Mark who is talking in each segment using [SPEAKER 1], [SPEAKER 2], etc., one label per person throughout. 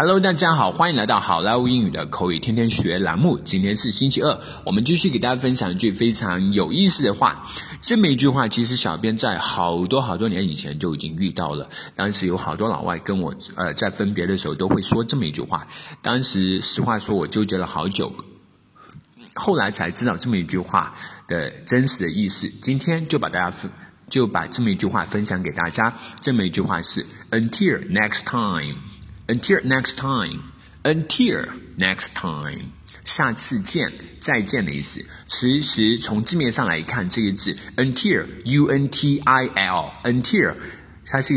[SPEAKER 1] Hello，大家好，欢迎来到好莱坞英语的口语天天学栏目。今天是星期二，我们继续给大家分享一句非常有意思的话。这么一句话，其实小编在好多好多年以前就已经遇到了。当时有好多老外跟我呃在分别的时候都会说这么一句话。当时实话说，我纠结了好久，后来才知道这么一句话的真实的意思。今天就把大家分就把这么一句话分享给大家。这么一句话是 Until next time。Until next time, until next time，下次见，再见的意思。其实从字面上来看，这个字 until, u n t i l, until，它是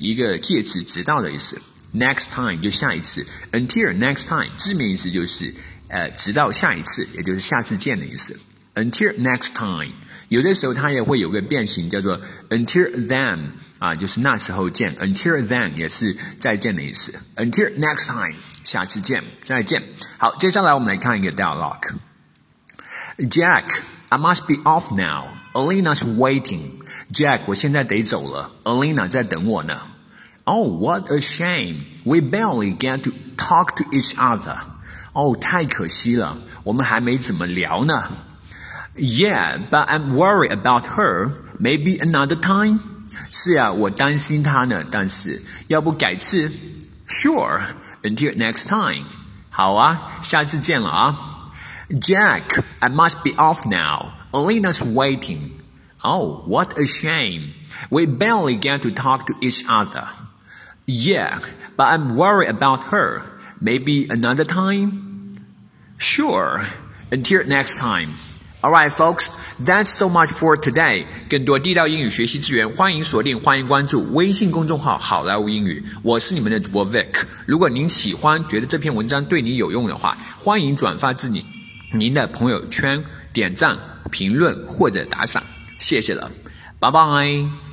[SPEAKER 1] 一个介词，直到的意思。Next time 就下一次，until next time 字面意思就是呃，直到下一次，也就是下次见的意思。Until next time。有的时候它也会有个变形，叫做 until then 啊，就是那时候见。until then 也是再见的意思。until next time，下次见，再见。好，接下来我们来看一个 dialogue。Jack, I must be off now. Alina's waiting. Jack，我现在得走了，Alina 在等我呢。Oh, what a shame! We barely get to talk to each other. 哦，太可惜了，我们还没怎么聊呢。 Yeah, but I'm worried about her. Maybe another time. 是啊，我担心她呢，但是要不改次？Sure. Until next time. 好啊，下次见了啊。Jack, I must be off now. Alina's waiting. Oh, what a shame. We barely get to talk to each other. Yeah, but I'm worried about her. Maybe another time? Sure. Until next time. All right, folks, that's so much for today. 更多地道英语学习资源，欢迎锁定，欢迎关注微信公众号“好莱坞英语”。我是你们的主播 Vic。如果您喜欢，觉得这篇文章对你有用的话，欢迎转发至你您的朋友圈，点赞、评论或者打赏，谢谢了，拜拜。